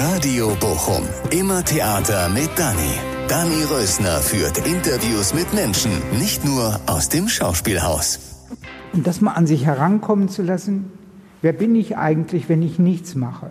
Radio Bochum. Immer Theater mit Dani. Dani Rösner führt Interviews mit Menschen, nicht nur aus dem Schauspielhaus. Und das mal an sich herankommen zu lassen, wer bin ich eigentlich, wenn ich nichts mache?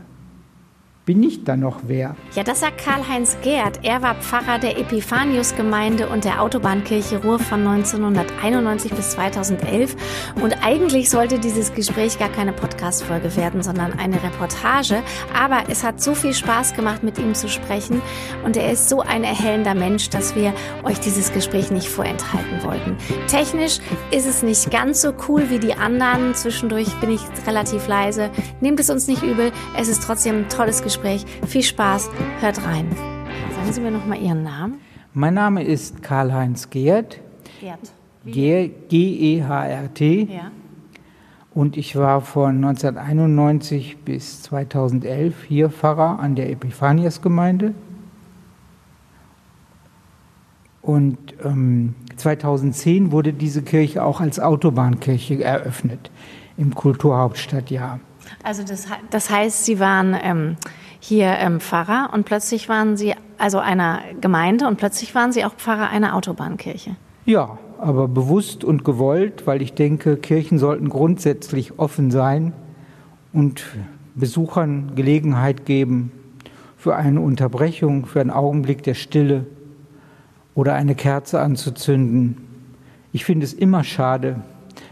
Bin ich dann noch wer? Ja, das sagt Karl-Heinz Gerd. Er war Pfarrer der Epiphanius-Gemeinde und der Autobahnkirche Ruhr von 1991 bis 2011. Und eigentlich sollte dieses Gespräch gar keine Podcast-Folge werden, sondern eine Reportage. Aber es hat so viel Spaß gemacht, mit ihm zu sprechen. Und er ist so ein erhellender Mensch, dass wir euch dieses Gespräch nicht vorenthalten wollten. Technisch ist es nicht ganz so cool wie die anderen. Zwischendurch bin ich relativ leise. Nehmt es uns nicht übel. Es ist trotzdem ein tolles Gespräch. Gespräch. Viel Spaß, hört rein. Sagen Sie mir noch mal Ihren Namen. Mein Name ist Karl-Heinz Gerd. Gerd. G-E-H-R-T. Ja. Und ich war von 1991 bis 2011 hier Pfarrer an der Epiphanias-Gemeinde. Und ähm, 2010 wurde diese Kirche auch als Autobahnkirche eröffnet im Kulturhauptstadtjahr. Also das, das heißt, Sie waren ähm, hier ähm, Pfarrer und plötzlich waren Sie also einer Gemeinde und plötzlich waren Sie auch Pfarrer einer Autobahnkirche. Ja, aber bewusst und gewollt, weil ich denke, Kirchen sollten grundsätzlich offen sein und Besuchern Gelegenheit geben für eine Unterbrechung, für einen Augenblick der Stille oder eine Kerze anzuzünden. Ich finde es immer schade,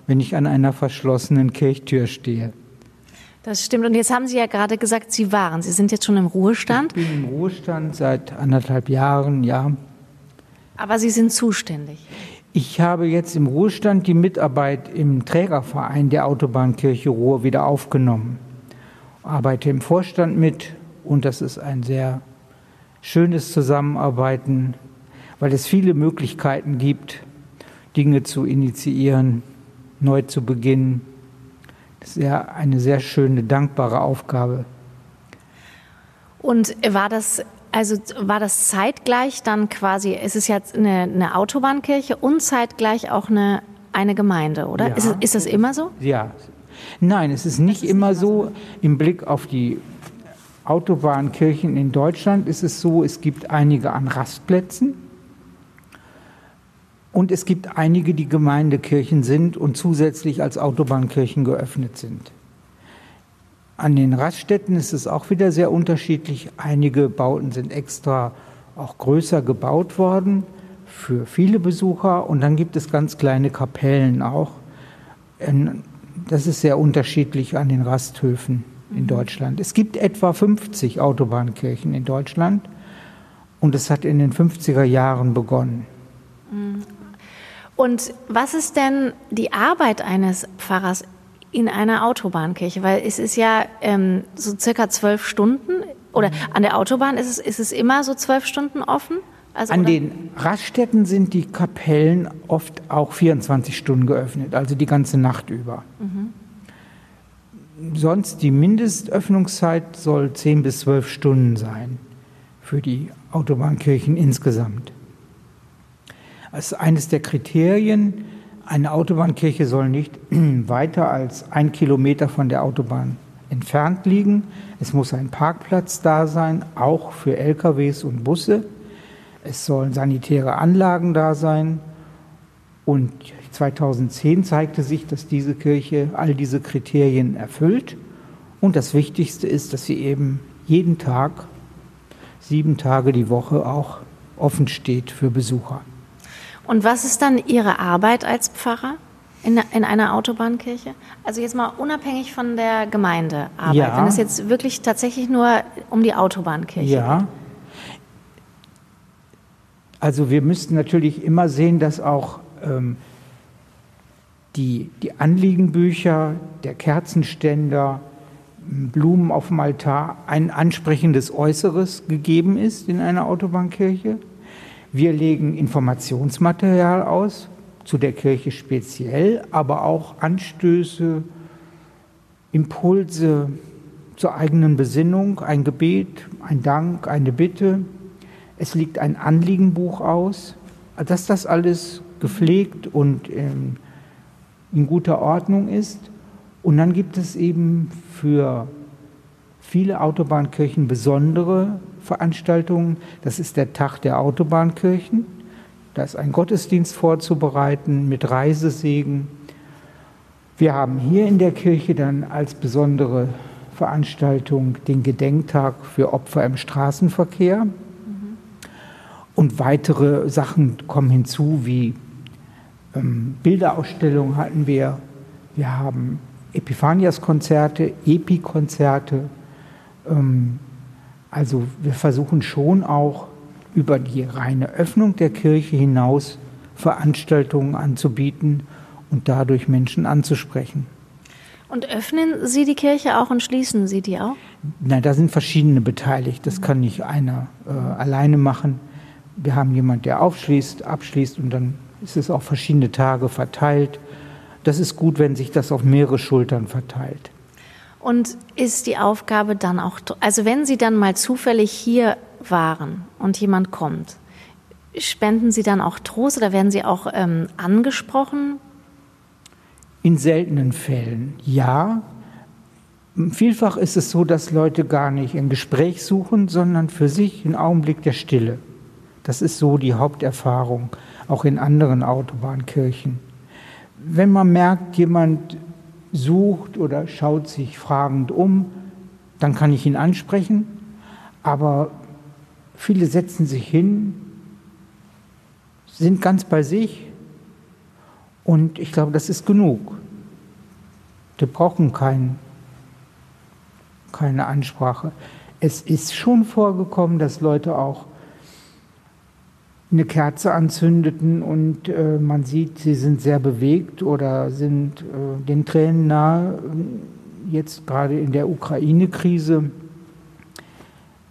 wenn ich an einer verschlossenen Kirchtür stehe. Das stimmt. Und jetzt haben Sie ja gerade gesagt, Sie waren. Sie sind jetzt schon im Ruhestand. Ich bin im Ruhestand seit anderthalb Jahren, ja. Aber Sie sind zuständig. Ich habe jetzt im Ruhestand die Mitarbeit im Trägerverein der Autobahnkirche Ruhr wieder aufgenommen. Arbeite im Vorstand mit und das ist ein sehr schönes Zusammenarbeiten, weil es viele Möglichkeiten gibt, Dinge zu initiieren, neu zu beginnen sehr, eine sehr schöne, dankbare Aufgabe. Und war das also war das zeitgleich dann quasi, es ist jetzt eine, eine Autobahnkirche und zeitgleich auch eine, eine Gemeinde, oder? Ja. Ist, ist das immer so? Ja. Nein, es ist nicht ist immer so. so. Im Blick auf die Autobahnkirchen in Deutschland ist es so, es gibt einige an Rastplätzen und es gibt einige, die Gemeindekirchen sind und zusätzlich als Autobahnkirchen geöffnet sind. An den Raststätten ist es auch wieder sehr unterschiedlich. Einige Bauten sind extra auch größer gebaut worden für viele Besucher und dann gibt es ganz kleine Kapellen auch. Das ist sehr unterschiedlich an den Rasthöfen in mhm. Deutschland. Es gibt etwa 50 Autobahnkirchen in Deutschland und es hat in den 50er Jahren begonnen. Mhm. Und was ist denn die Arbeit eines Pfarrers in einer Autobahnkirche? Weil es ist ja ähm, so circa zwölf Stunden oder an der Autobahn ist es, ist es immer so zwölf Stunden offen? Also, an oder? den Raststätten sind die Kapellen oft auch 24 Stunden geöffnet, also die ganze Nacht über. Mhm. Sonst die Mindestöffnungszeit soll 10 bis 12 Stunden sein für die Autobahnkirchen insgesamt. Das ist eines der Kriterien. Eine Autobahnkirche soll nicht weiter als ein Kilometer von der Autobahn entfernt liegen. Es muss ein Parkplatz da sein, auch für LKWs und Busse. Es sollen sanitäre Anlagen da sein. Und 2010 zeigte sich, dass diese Kirche all diese Kriterien erfüllt. Und das Wichtigste ist, dass sie eben jeden Tag, sieben Tage die Woche auch offen steht für Besucher. Und was ist dann Ihre Arbeit als Pfarrer in, in einer Autobahnkirche? Also jetzt mal unabhängig von der Gemeindearbeit, ja. wenn es jetzt wirklich tatsächlich nur um die Autobahnkirche ja. geht. Also wir müssten natürlich immer sehen, dass auch ähm, die, die Anliegenbücher, der Kerzenständer, Blumen auf dem Altar ein ansprechendes Äußeres gegeben ist in einer Autobahnkirche. Wir legen Informationsmaterial aus, zu der Kirche speziell, aber auch Anstöße, Impulse zur eigenen Besinnung, ein Gebet, ein Dank, eine Bitte. Es liegt ein Anliegenbuch aus, dass das alles gepflegt und in, in guter Ordnung ist. Und dann gibt es eben für viele Autobahnkirchen besondere Veranstaltungen. Das ist der Tag der Autobahnkirchen. Da ist ein Gottesdienst vorzubereiten mit Reisesegen. Wir haben hier in der Kirche dann als besondere Veranstaltung den Gedenktag für Opfer im Straßenverkehr. Und weitere Sachen kommen hinzu, wie ähm, Bilderausstellungen hatten wir. Wir haben Epiphanias-Konzerte, Epi-Konzerte. Ähm, also wir versuchen schon auch über die reine Öffnung der Kirche hinaus Veranstaltungen anzubieten und dadurch Menschen anzusprechen. Und öffnen Sie die Kirche auch und schließen Sie die auch? Nein, da sind verschiedene beteiligt. Das kann nicht einer äh, alleine machen. Wir haben jemanden, der aufschließt, abschließt und dann ist es auf verschiedene Tage verteilt. Das ist gut, wenn sich das auf mehrere Schultern verteilt. Und ist die Aufgabe dann auch, also wenn Sie dann mal zufällig hier waren und jemand kommt, spenden Sie dann auch Trost oder werden Sie auch ähm, angesprochen? In seltenen Fällen ja. Vielfach ist es so, dass Leute gar nicht ein Gespräch suchen, sondern für sich einen Augenblick der Stille. Das ist so die Haupterfahrung, auch in anderen Autobahnkirchen. Wenn man merkt, jemand sucht oder schaut sich fragend um, dann kann ich ihn ansprechen. Aber viele setzen sich hin, sind ganz bei sich und ich glaube, das ist genug. Die brauchen kein, keine Ansprache. Es ist schon vorgekommen, dass Leute auch eine Kerze anzündeten und äh, man sieht, sie sind sehr bewegt oder sind äh, den Tränen nahe. Jetzt gerade in der Ukraine-Krise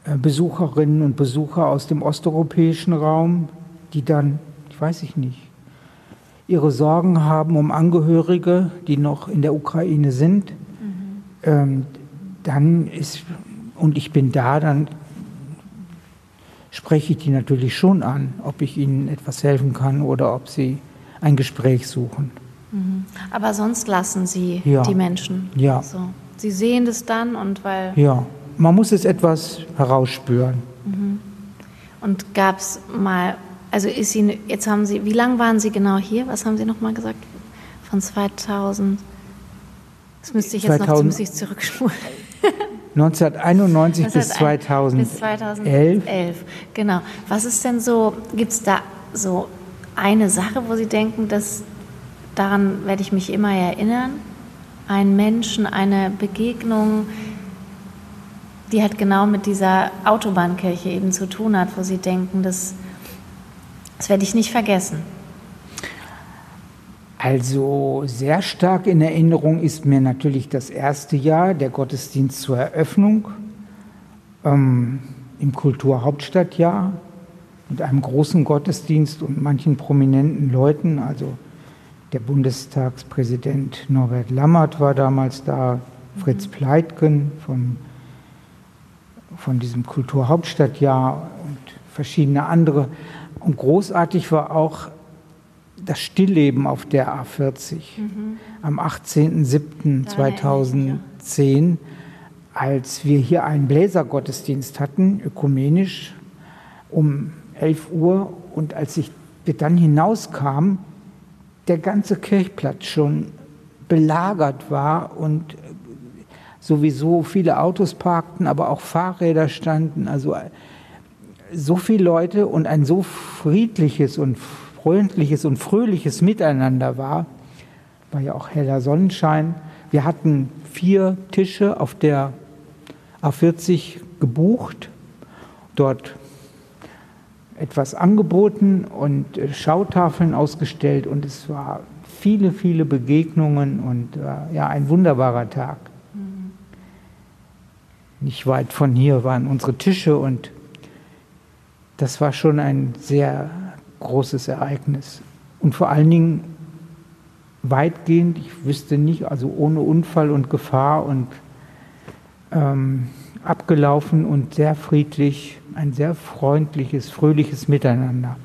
äh, Besucherinnen und Besucher aus dem osteuropäischen Raum, die dann, ich weiß ich nicht, ihre Sorgen haben um Angehörige, die noch in der Ukraine sind. Mhm. Ähm, dann ist, und ich bin da, dann spreche ich die natürlich schon an, ob ich ihnen etwas helfen kann oder ob sie ein Gespräch suchen. Mhm. Aber sonst lassen Sie ja. die Menschen. Ja. So. Sie sehen das dann und weil. Ja, man muss es etwas herausspüren. Mhm. Und gab es mal, also ist Sie, jetzt haben Sie, wie lange waren Sie genau hier? Was haben Sie nochmal gesagt? Von 2000. Das müsste ich jetzt 2000, noch, das müsste ich zurückspulen. 1991 bis 2011. Bis 2011, genau. Was ist denn so, gibt es da so eine Sache, wo Sie denken, dass daran werde ich mich immer erinnern? Ein Menschen, eine Begegnung, die halt genau mit dieser Autobahnkirche eben zu tun hat, wo Sie denken, das, das werde ich nicht vergessen. Also sehr stark in Erinnerung ist mir natürlich das erste Jahr, der Gottesdienst zur Eröffnung ähm, im Kulturhauptstadtjahr mit einem großen Gottesdienst und manchen prominenten Leuten. Also der Bundestagspräsident Norbert Lammert war damals da, Fritz mhm. Pleitgen vom, von diesem Kulturhauptstadtjahr und verschiedene andere. Und großartig war auch das Stillleben auf der A40 mhm. am 18.07.2010, als wir hier einen Bläsergottesdienst hatten, ökumenisch, um 11 Uhr. Und als ich dann hinauskam, der ganze Kirchplatz schon belagert war und sowieso viele Autos parkten, aber auch Fahrräder standen. Also so viele Leute und ein so friedliches und freundliches und fröhliches Miteinander war. War ja auch heller Sonnenschein. Wir hatten vier Tische auf der A40 gebucht, dort etwas angeboten und äh, Schautafeln ausgestellt und es war viele, viele Begegnungen und äh, ja, ein wunderbarer Tag. Mhm. Nicht weit von hier waren unsere Tische und das war schon ein sehr großes Ereignis. Und vor allen Dingen weitgehend, ich wüsste nicht, also ohne Unfall und Gefahr und ähm, abgelaufen und sehr friedlich, ein sehr freundliches, fröhliches Miteinander.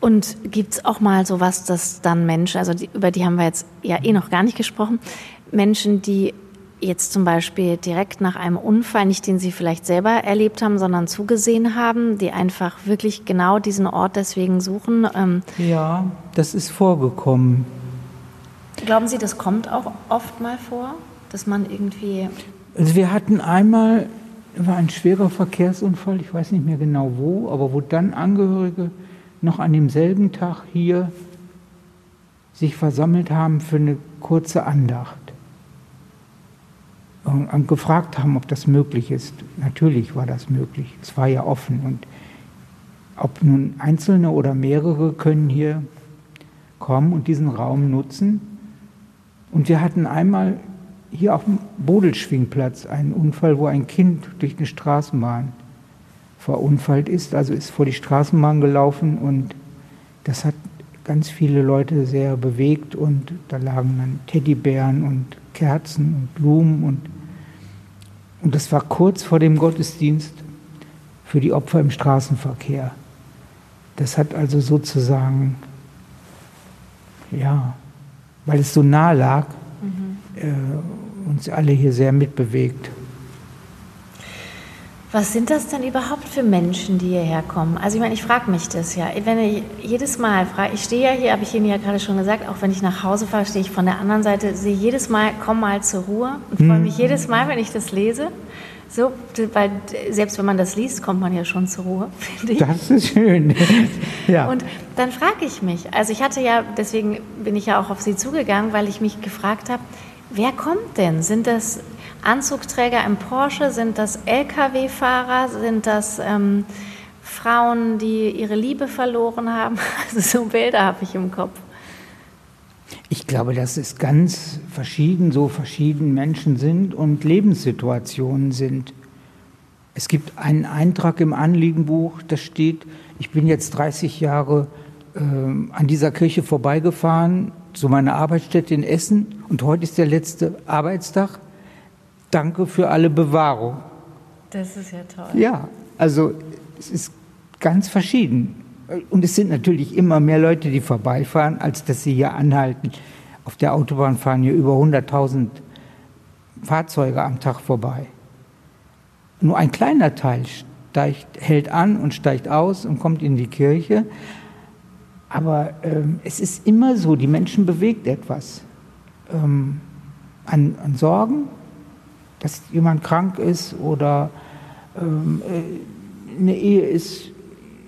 Und gibt es auch mal sowas, dass dann Menschen, also die, über die haben wir jetzt ja eh noch gar nicht gesprochen, Menschen, die jetzt zum Beispiel direkt nach einem Unfall, nicht den Sie vielleicht selber erlebt haben, sondern zugesehen haben, die einfach wirklich genau diesen Ort deswegen suchen? Ähm ja, das ist vorgekommen. Glauben Sie, das kommt auch oft mal vor, dass man irgendwie. Also wir hatten einmal, war ein schwerer Verkehrsunfall, ich weiß nicht mehr genau wo, aber wo dann Angehörige noch an demselben Tag hier sich versammelt haben für eine kurze Andacht gefragt haben, ob das möglich ist. Natürlich war das möglich. Es war ja offen. Und ob nun Einzelne oder mehrere können hier kommen und diesen Raum nutzen. Und wir hatten einmal hier auf dem Bodelschwingplatz einen Unfall, wo ein Kind durch eine Straßenbahn verunfallt ist, also ist vor die Straßenbahn gelaufen und das hat ganz viele Leute sehr bewegt und da lagen dann Teddybären und Kerzen und Blumen und und das war kurz vor dem Gottesdienst für die Opfer im Straßenverkehr. Das hat also sozusagen, ja, weil es so nah lag, mhm. äh, uns alle hier sehr mitbewegt. Was sind das denn überhaupt für Menschen, die hierher kommen? Also ich meine, ich frage mich das ja. Wenn ich jedes Mal frage, ich stehe ja hier, habe ich Ihnen ja gerade schon gesagt, auch wenn ich nach Hause fahre, stehe ich von der anderen Seite, sehe jedes Mal, komm mal zur Ruhe und freue mich mhm. jedes Mal, wenn ich das lese. So, weil selbst wenn man das liest, kommt man ja schon zur Ruhe, finde ich. Das ist schön. ja. Und dann frage ich mich, also ich hatte ja, deswegen bin ich ja auch auf Sie zugegangen, weil ich mich gefragt habe, wer kommt denn? Sind das Anzugträger im Porsche? Sind das Lkw-Fahrer? Sind das ähm, Frauen, die ihre Liebe verloren haben? Also so Bilder habe ich im Kopf. Ich glaube, dass es ganz verschieden, so verschieden Menschen sind und Lebenssituationen sind. Es gibt einen Eintrag im Anliegenbuch, da steht, ich bin jetzt 30 Jahre äh, an dieser Kirche vorbeigefahren zu meiner Arbeitsstätte in Essen und heute ist der letzte Arbeitstag. Danke für alle Bewahrung. Das ist ja toll. Ja, also es ist ganz verschieden. Und es sind natürlich immer mehr Leute, die vorbeifahren, als dass sie hier anhalten. Auf der Autobahn fahren hier über 100.000 Fahrzeuge am Tag vorbei. Nur ein kleiner Teil steigt, hält an und steigt aus und kommt in die Kirche. Aber ähm, es ist immer so, die Menschen bewegt etwas. Ähm, an, an Sorgen, dass jemand krank ist oder ähm, äh, eine Ehe ist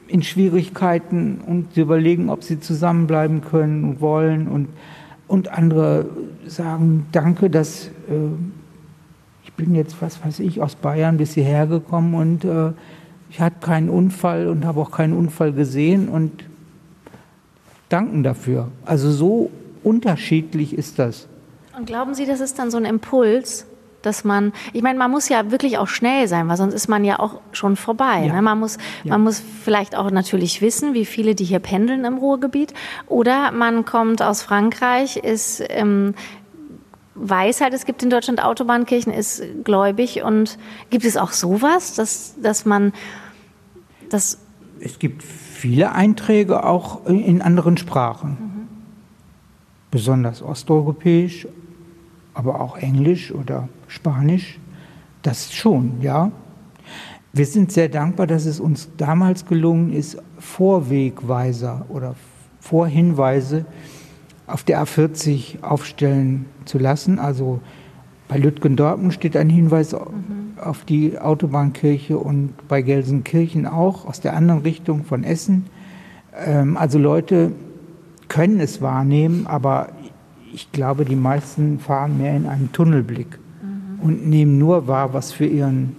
in Schwierigkeiten und sie überlegen, ob sie zusammenbleiben können und wollen. Und, und andere sagen, danke, dass äh, ich bin jetzt, was weiß ich, aus Bayern bis hierher gekommen und äh, ich hatte keinen Unfall und habe auch keinen Unfall gesehen und danken dafür. Also so unterschiedlich ist das. Und glauben Sie, das ist dann so ein Impuls, dass man, ich meine, man muss ja wirklich auch schnell sein, weil sonst ist man ja auch schon vorbei. Ja. Ne? Man, muss, ja. man muss vielleicht auch natürlich wissen, wie viele, die hier pendeln im Ruhrgebiet. Oder man kommt aus Frankreich, ist ähm, weiß halt, es gibt in Deutschland Autobahnkirchen, ist gläubig und gibt es auch sowas, dass, dass man das. Es gibt viele Einträge auch in anderen Sprachen, mhm. besonders osteuropäisch, aber auch Englisch oder Spanisch. Das schon, ja. Wir sind sehr dankbar, dass es uns damals gelungen ist, Vorwegweiser oder Vorhinweise auf der A40 aufstellen zu lassen. Also bei Lütgendorpen steht ein Hinweis mhm. auf die Autobahnkirche und bei Gelsenkirchen auch aus der anderen Richtung von Essen. Ähm, also Leute können es wahrnehmen, aber ich glaube, die meisten fahren mehr in einem Tunnelblick mhm. und nehmen nur wahr, was für, ihren,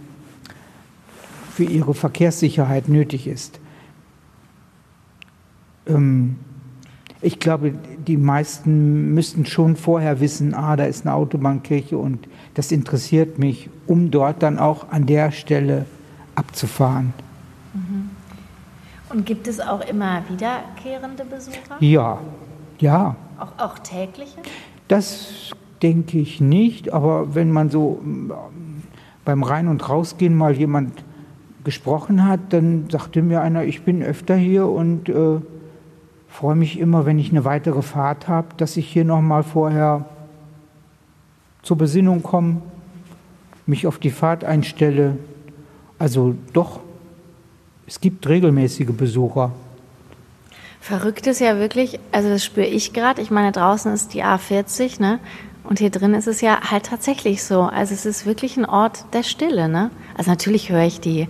für ihre Verkehrssicherheit nötig ist. Ähm, ich glaube, die meisten müssten schon vorher wissen, ah, da ist eine Autobahnkirche und das interessiert mich, um dort dann auch an der Stelle abzufahren. Mhm. Und gibt es auch immer wiederkehrende Besucher? Ja, ja. Auch, auch tägliche? Das denke ich nicht, aber wenn man so ähm, beim Rein- und Rausgehen mal jemand gesprochen hat, dann sagte mir einer, ich bin öfter hier und äh, freue mich immer, wenn ich eine weitere Fahrt habe, dass ich hier nochmal vorher zur Besinnung komme mich auf die Fahrt einstelle. Also doch, es gibt regelmäßige Besucher. Verrückt ist ja wirklich, also das spüre ich gerade. Ich meine, draußen ist die A40, ne? Und hier drin ist es ja halt tatsächlich so. Also es ist wirklich ein Ort der Stille, ne? Also natürlich höre ich die.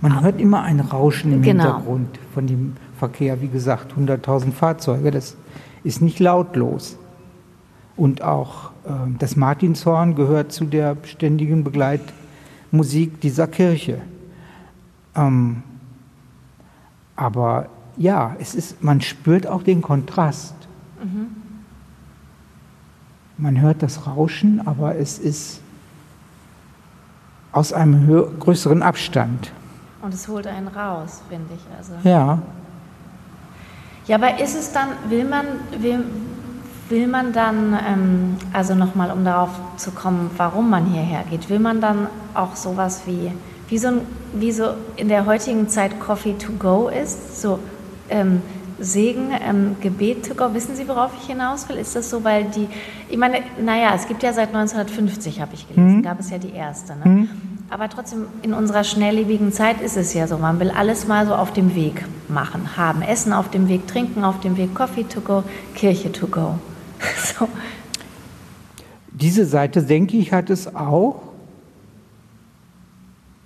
Man hört immer ein Rauschen im Genau. Hintergrund von dem Verkehr. Wie gesagt, 100.000 Fahrzeuge, das ist nicht lautlos. Und auch äh, das Martinshorn gehört zu der ständigen Begleitmusik dieser Kirche. Ähm, aber ja, es ist, man spürt auch den Kontrast. Man hört das Rauschen, aber es ist aus einem größeren Abstand. Und es holt einen raus, finde ich. Also. Ja, Ja, aber ist es dann, will man, will, will man dann, ähm, also nochmal, um darauf zu kommen, warum man hierher geht, will man dann auch sowas wie, wie so, ein, wie so in der heutigen Zeit Coffee to go ist, so ähm, Segen, ähm, Gebet to go, wissen Sie, worauf ich hinaus will? Ist das so, weil die, ich meine, naja, es gibt ja seit 1950, habe ich gelesen, gab es ja die erste, ne? Aber trotzdem, in unserer schnelllebigen Zeit ist es ja so, man will alles mal so auf dem Weg machen, haben. Essen auf dem Weg, trinken auf dem Weg, Coffee to go, Kirche to go. So. diese Seite, denke ich, hat es auch.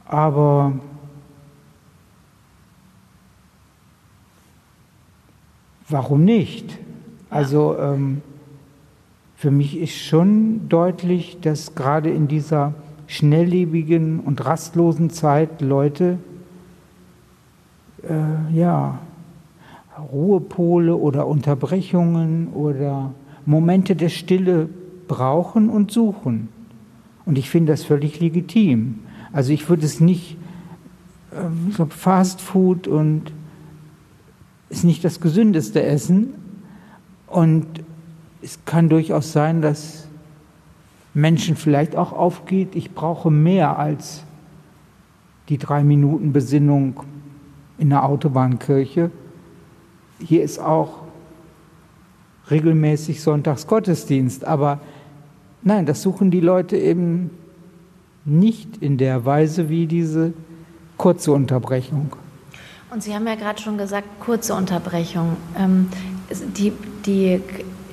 Aber warum nicht? Also ähm, für mich ist schon deutlich, dass gerade in dieser schnelllebigen und rastlosen Zeit Leute äh, ja Ruhepole oder Unterbrechungen oder Momente der Stille brauchen und suchen. Und ich finde das völlig legitim. Also ich würde es nicht so Fast Food und ist nicht das gesündeste Essen. Und es kann durchaus sein, dass Menschen vielleicht auch aufgeht, ich brauche mehr als die drei Minuten Besinnung in der Autobahnkirche. Hier ist auch regelmäßig Sonntagsgottesdienst, aber nein, das suchen die Leute eben nicht in der Weise wie diese kurze Unterbrechung. Und Sie haben ja gerade schon gesagt, kurze Unterbrechung. Ähm, die, die,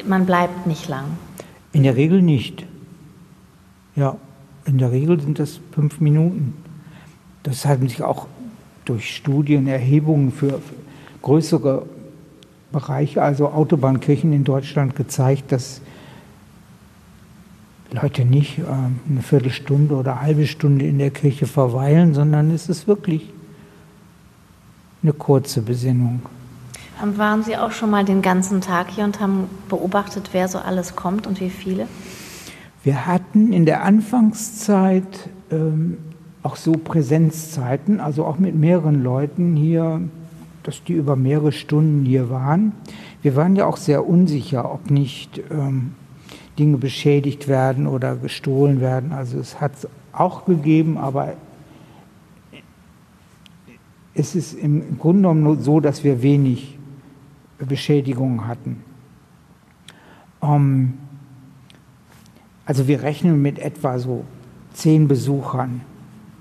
man bleibt nicht lang. In der Regel nicht. Ja, in der Regel sind das fünf Minuten. Das hat sich auch durch Studien, Erhebungen für, größere Bereiche, also Autobahnkirchen in Deutschland gezeigt, dass Leute nicht äh, eine Viertelstunde oder eine halbe Stunde in der Kirche verweilen, sondern es ist wirklich eine kurze Besinnung. Und waren Sie auch schon mal den ganzen Tag hier und haben beobachtet, wer so alles kommt und wie viele? Wir hatten in der Anfangszeit ähm, auch so Präsenzzeiten, also auch mit mehreren Leuten hier, dass die über mehrere Stunden hier waren. Wir waren ja auch sehr unsicher, ob nicht ähm, Dinge beschädigt werden oder gestohlen werden. Also es hat es auch gegeben, aber es ist im Grunde genommen so, dass wir wenig Beschädigungen hatten. Ähm, also wir rechnen mit etwa so zehn Besuchern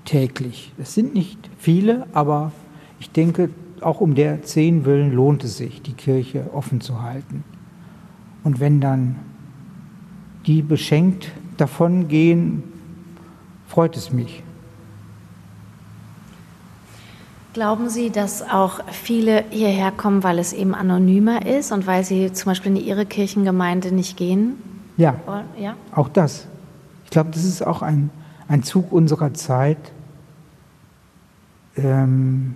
täglich. Das sind nicht viele, aber ich denke, auch um der zehn willen lohnt es sich, die Kirche offen zu halten. Und wenn dann die beschenkt davon gehen, freut es mich. Glauben Sie, dass auch viele hierher kommen, weil es eben anonymer ist und weil sie zum Beispiel in Ihre Kirchengemeinde nicht gehen Ja? Ja? auch das. Ich glaube, das ist auch ein, ein Zug unserer Zeit. Ähm,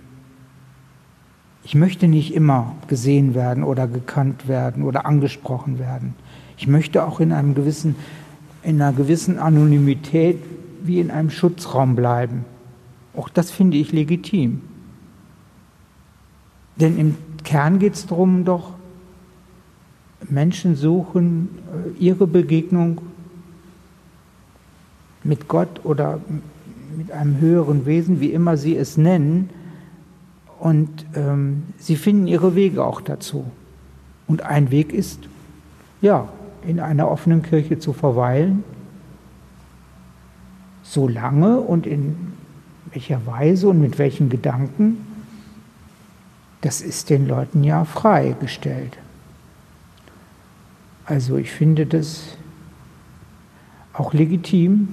ich möchte nicht immer gesehen werden oder gekannt werden oder angesprochen werden. Ich möchte auch in einem gewissen, in einer gewissen Anonymität wie in einem Schutzraum bleiben. Auch das finde ich legitim. Denn im Kern geht es darum, doch Menschen suchen äh, ihre Begegnung mit Gott oder mit einem höheren Wesen, wie immer sie es nennen, und ähm, sie finden ihre Wege auch dazu. Und ein Weg ist, ja, in einer offenen Kirche zu verweilen. So lange und in welcher Weise und mit welchen Gedanken, das ist den Leuten ja freigestellt. Also ich finde das auch legitim,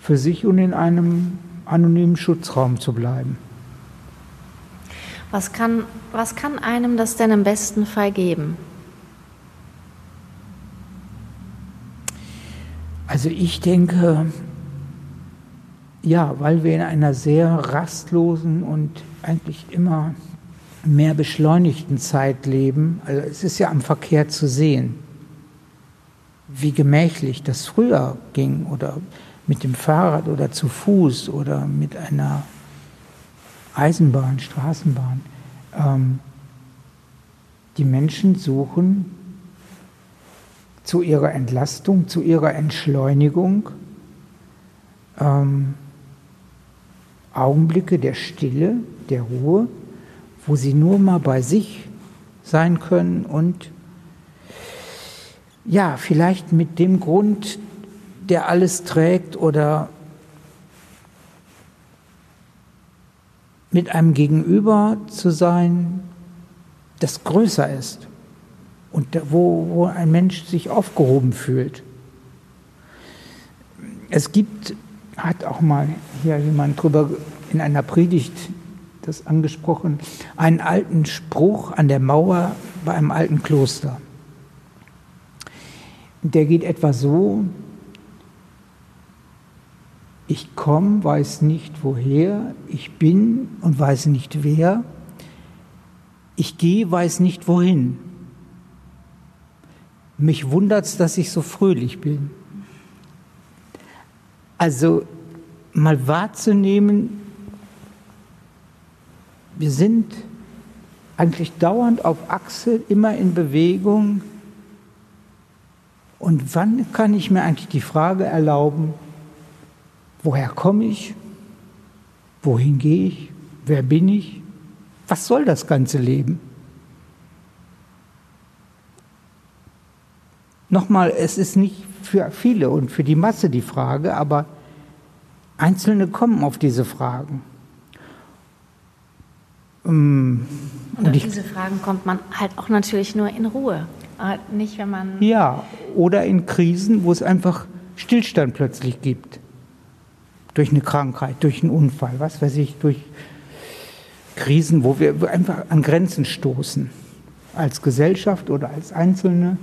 für sich und in einem anonymen Schutzraum zu bleiben. Was kann, was kann einem das denn im besten Fall geben? Also ich denke, ja, weil wir in einer sehr rastlosen und eigentlich immer mehr beschleunigten Zeit leben. Also es ist ja am Verkehr zu sehen, wie gemächlich das früher ging oder mit dem Fahrrad oder zu Fuß oder mit einer Eisenbahn, Straßenbahn. Ähm, die Menschen suchen zu ihrer Entlastung, zu ihrer Entschleunigung ähm, Augenblicke der Stille, der Ruhe, wo sie nur mal bei sich sein können und ja, vielleicht mit dem Grund der alles trägt oder mit einem Gegenüber zu sein, das größer ist und wo, wo ein Mensch sich aufgehoben fühlt. Es gibt, hat auch mal hier jemand drüber in einer Predigt das angesprochen, einen alten Spruch an der Mauer bei einem alten Kloster. Der geht etwa so, ich komme, weiß nicht woher, ich bin und weiß nicht wer, ich gehe, weiß nicht wohin. Mich wundert es, dass ich so fröhlich bin. Also mal wahrzunehmen, wir sind eigentlich dauernd auf Achse, immer in Bewegung. Und wann kann ich mir eigentlich die Frage erlauben, Woher komme ich? Wohin gehe ich? Wer bin ich? Was soll das ganze Leben? Nochmal, es ist nicht für viele und für die Masse die Frage, aber Einzelne kommen auf diese Fragen. Ähm, und auf diese Fragen kommt man halt auch natürlich nur in Ruhe, nicht wenn man. Ja, oder in Krisen, wo es einfach Stillstand plötzlich gibt durch eine Krankheit, durch einen Unfall, was weiß ich, durch Krisen, wo wir einfach an Grenzen stoßen, als Gesellschaft oder als Einzelne.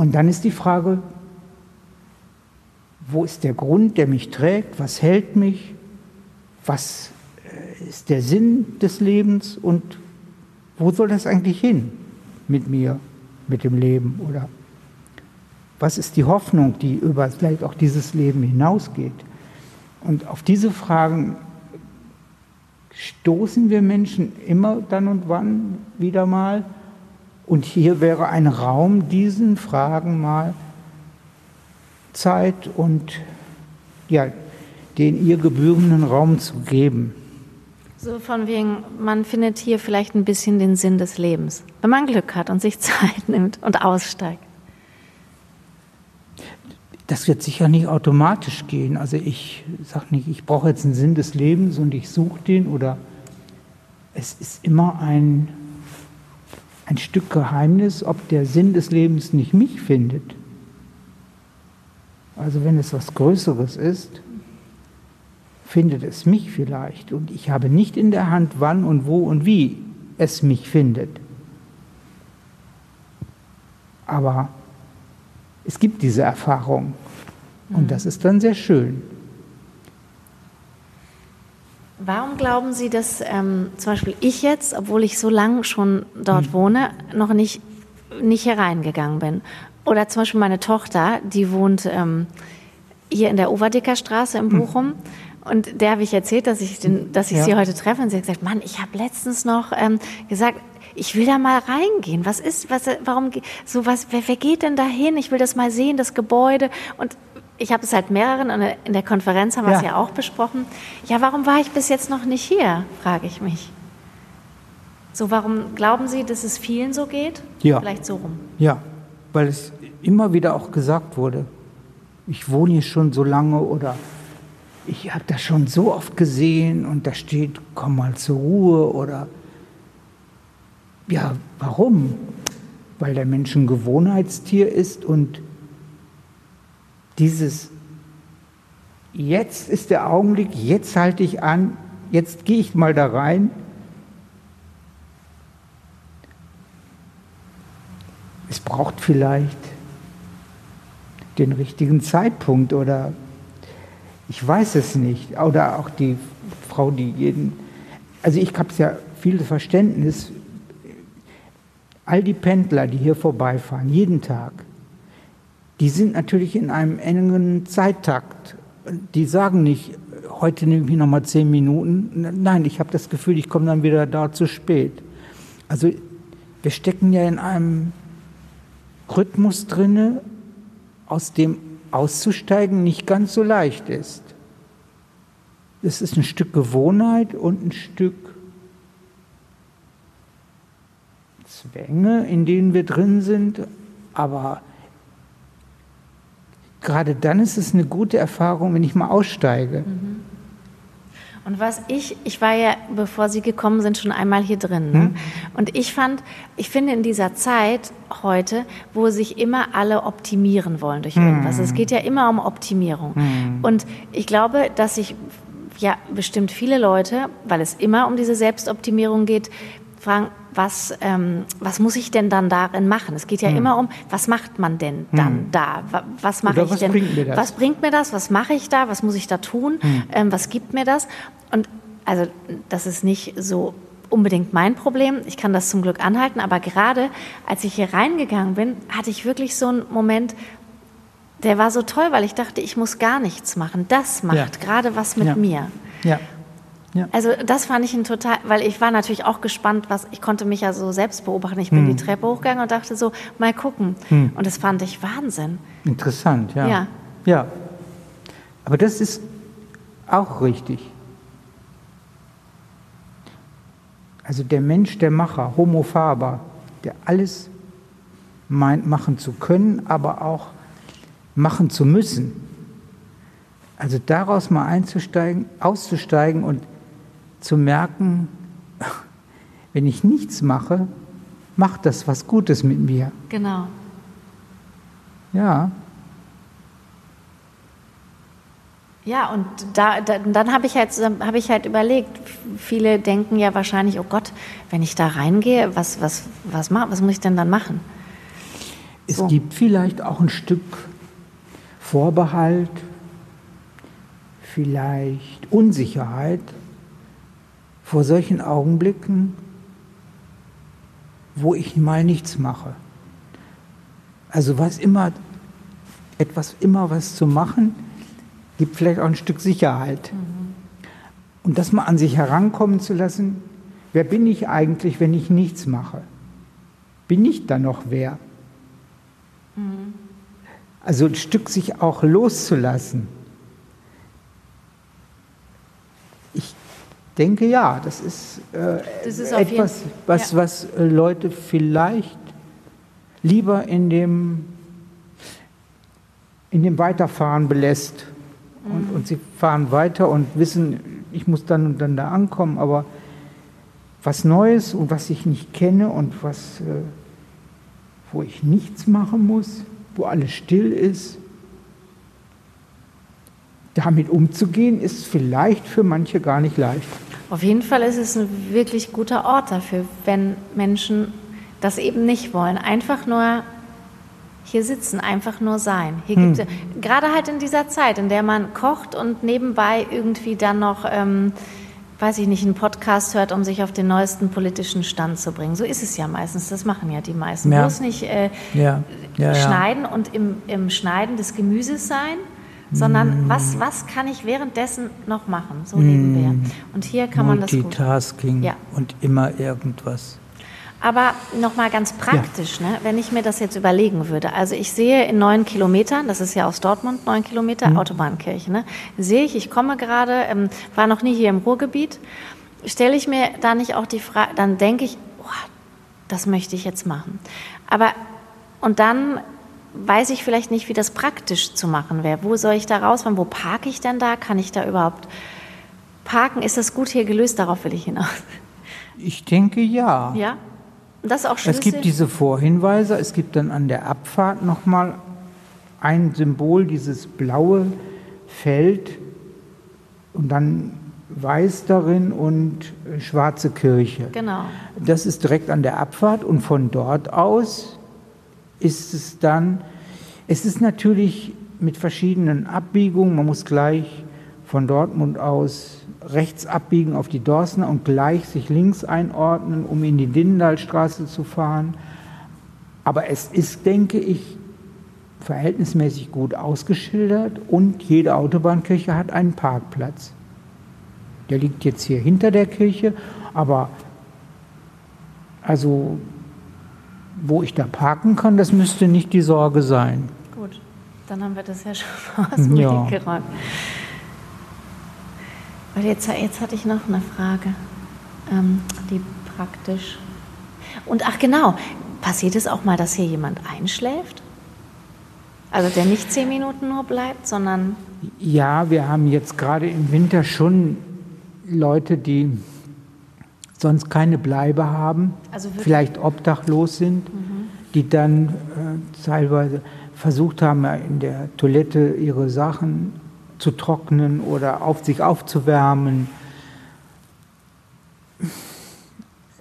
Und dann ist die Frage, wo ist der Grund, der mich trägt, was hält mich, was äh, ist der Sinn des Lebens und wo soll das eigentlich hin mit mir, mit dem Leben oder was ist die Hoffnung, die über vielleicht auch dieses Leben hinausgeht? Und auf diese Fragen stoßen wir Menschen immer dann und wann wieder mal. Und hier wäre ein Raum, diesen Fragen mal Zeit und ja, den ihr gebührenden Raum zu geben. So von wegen, man findet hier vielleicht ein bisschen den Sinn des Lebens, wenn man Glück hat und sich Zeit nimmt und aussteigt. Das wird sicher nicht automatisch gehen. Also ich sage nicht, ich brauche jetzt einen Sinn des Lebens und ich suche den oder es ist immer ein, ein Stück Geheimnis, ob der Sinn des Lebens nicht mich findet. Also wenn es was Größeres ist, findet es mich vielleicht und ich habe nicht in der Hand, wann und wo und wie es mich findet. Aber es gibt diese Erfahrung und das ist dann sehr schön. Warum glauben Sie, dass ähm, zum Beispiel ich jetzt, obwohl ich so lange schon dort hm. wohne, noch nicht, nicht hier reingegangen bin? Oder zum Beispiel meine Tochter, die wohnt ähm, hier in der Overdicker Straße in hm. Bochum. Hm. Und der habe ich erzählt, dass ich, den, dass ich ja. sie heute treffe. Und sie hat gesagt, Mann, ich habe letztens noch ähm, gesagt, ich will da mal reingehen. Was ist, was, warum, so was, wer, wer geht denn da hin? Ich will das mal sehen, das Gebäude. Und ich habe es seit mehreren, in der Konferenz haben wir es ja auch besprochen. Ja, warum war ich bis jetzt noch nicht hier, frage ich mich. So, warum glauben Sie, dass es vielen so geht? Ja. Vielleicht so rum. Ja, weil es immer wieder auch gesagt wurde. ich wohne hier schon so lange oder ich habe das schon so oft gesehen und da steht, komm mal zur Ruhe oder ja, warum? Weil der Mensch ein Gewohnheitstier ist und dieses jetzt ist der Augenblick, jetzt halte ich an, jetzt gehe ich mal da rein. Es braucht vielleicht den richtigen Zeitpunkt oder ich weiß es nicht. Oder auch die Frau, die jeden. Also ich habe ja viel Verständnis. All die Pendler, die hier vorbeifahren, jeden Tag, die sind natürlich in einem engen Zeittakt. Die sagen nicht, heute nehme ich noch mal zehn Minuten. Nein, ich habe das Gefühl, ich komme dann wieder da zu spät. Also wir stecken ja in einem Rhythmus drinne, aus dem auszusteigen nicht ganz so leicht ist. Es ist ein Stück Gewohnheit und ein Stück Zwänge, in denen wir drin sind, aber gerade dann ist es eine gute Erfahrung, wenn ich mal aussteige. Mhm. Und was ich, ich war ja, bevor Sie gekommen sind, schon einmal hier drin. Ne? Hm? Und ich fand, ich finde in dieser Zeit heute, wo sich immer alle optimieren wollen durch irgendwas. Hm. Es geht ja immer um Optimierung. Hm. Und ich glaube, dass sich ja bestimmt viele Leute, weil es immer um diese Selbstoptimierung geht, fragen, was, ähm, was muss ich denn dann darin machen? Es geht ja hm. immer um, was macht man denn dann hm. da? Was mache ich was denn? Bringt mir das? Was bringt mir das? Was mache ich da? Was muss ich da tun? Hm. Ähm, was gibt mir das? Und also das ist nicht so unbedingt mein Problem. Ich kann das zum Glück anhalten, aber gerade als ich hier reingegangen bin, hatte ich wirklich so einen Moment, der war so toll, weil ich dachte, ich muss gar nichts machen. Das macht ja. gerade was mit ja. mir. Ja. Ja. Also das fand ich ein total, weil ich war natürlich auch gespannt, was ich konnte mich ja so selbst beobachten. Ich bin hm. die Treppe hochgegangen und dachte so, mal gucken. Hm. Und das fand ich Wahnsinn. Interessant, ja. Ja. Ja. Aber das ist auch richtig. Also der Mensch, der Macher, Homo faber, der alles meint machen zu können, aber auch machen zu müssen. Also daraus mal einzusteigen, auszusteigen und zu merken, wenn ich nichts mache, macht das was Gutes mit mir. Genau. Ja. Ja, und da, da dann habe ich, halt, hab ich halt überlegt, viele denken ja wahrscheinlich, oh Gott, wenn ich da reingehe, was, was, was, was muss ich denn dann machen? Es so. gibt vielleicht auch ein Stück Vorbehalt, vielleicht Unsicherheit, vor solchen Augenblicken, wo ich mal nichts mache. Also was immer, etwas immer was zu machen, gibt vielleicht auch ein Stück Sicherheit. Mhm. Und das mal an sich herankommen zu lassen, wer bin ich eigentlich, wenn ich nichts mache? Bin ich dann noch wer? Mhm. Also ein Stück sich auch loszulassen. Denke ja, das ist, äh, das ist etwas, was, ja. was äh, Leute vielleicht lieber in dem, in dem Weiterfahren belässt. Mhm. Und, und sie fahren weiter und wissen, ich muss dann und dann da ankommen, aber was Neues und was ich nicht kenne und was, äh, wo ich nichts machen muss, wo alles still ist, damit umzugehen, ist vielleicht für manche gar nicht leicht. Auf jeden Fall ist es ein wirklich guter Ort dafür, wenn Menschen das eben nicht wollen. Einfach nur hier sitzen, einfach nur sein. Hier hm. gibt gerade halt in dieser Zeit, in der man kocht und nebenbei irgendwie dann noch, ähm, weiß ich nicht, einen Podcast hört, um sich auf den neuesten politischen Stand zu bringen. So ist es ja meistens. Das machen ja die meisten. Ja. Bloß nicht äh, ja. Ja, schneiden und im, im Schneiden des Gemüses sein sondern was, was kann ich währenddessen noch machen, so leben wir. Mm. Und hier kann man das gut. Multitasking ja. und immer irgendwas. Aber nochmal ganz praktisch, ja. ne, wenn ich mir das jetzt überlegen würde. Also ich sehe in neun Kilometern, das ist ja aus Dortmund, neun Kilometer, mhm. Autobahnkirche, ne, sehe ich, ich komme gerade, ähm, war noch nie hier im Ruhrgebiet, stelle ich mir da nicht auch die Frage, dann denke ich, oh, das möchte ich jetzt machen. Aber, und dann weiß ich vielleicht nicht, wie das praktisch zu machen wäre. Wo soll ich da rausfahren? Wo parke ich denn da? Kann ich da überhaupt parken? Ist das gut hier gelöst? Darauf will ich hinaus. Ich denke ja. Ja? Das ist auch schlüssig? Es gibt diese Vorhinweise, es gibt dann an der Abfahrt nochmal ein Symbol, dieses blaue Feld und dann weiß darin und schwarze Kirche. Genau. Das ist direkt an der Abfahrt und von dort aus ist es dann, es ist natürlich mit verschiedenen Abbiegungen, man muss gleich von Dortmund aus rechts abbiegen auf die Dorsner und gleich sich links einordnen, um in die Dindalstraße zu fahren. Aber es ist, denke ich, verhältnismäßig gut ausgeschildert und jede Autobahnkirche hat einen Parkplatz. Der liegt jetzt hier hinter der Kirche, aber also wo ich da parken kann, das müsste nicht die Sorge sein. Gut, dann haben wir das ja schon mal aus dem ja. Weg geräumt. Weil jetzt, jetzt hatte ich noch eine Frage, ähm, die praktisch. Und ach genau, passiert es auch mal, dass hier jemand einschläft? Also der nicht zehn Minuten nur bleibt, sondern. Ja, wir haben jetzt gerade im Winter schon Leute, die sonst keine Bleibe haben, also vielleicht obdachlos sind, mhm. die dann äh, teilweise versucht haben, in der Toilette ihre Sachen zu trocknen oder auf sich aufzuwärmen.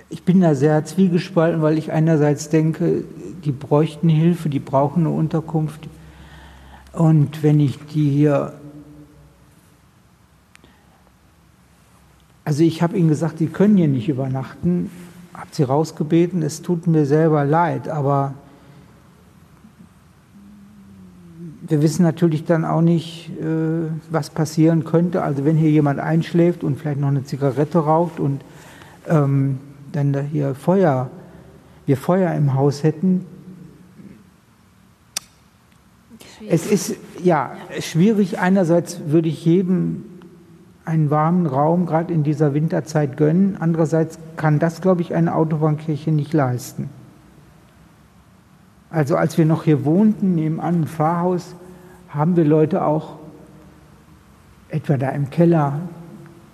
Ich bin da sehr zwiegespalten, weil ich einerseits denke, die bräuchten Hilfe, die brauchen eine Unterkunft. Und wenn ich die hier Also ich habe ihnen gesagt, sie können hier nicht übernachten, habe sie rausgebeten, es tut mir selber leid, aber wir wissen natürlich dann auch nicht, äh, was passieren könnte. Also wenn hier jemand einschläft und vielleicht noch eine Zigarette raucht und ähm, dann da hier Feuer, wir Feuer im Haus hätten. Es ist ja schwierig. Einerseits würde ich jedem einen warmen Raum gerade in dieser Winterzeit gönnen. Andererseits kann das, glaube ich, eine Autobahnkirche nicht leisten. Also als wir noch hier wohnten, nebenan im Pfarrhaus, haben wir Leute auch etwa da im Keller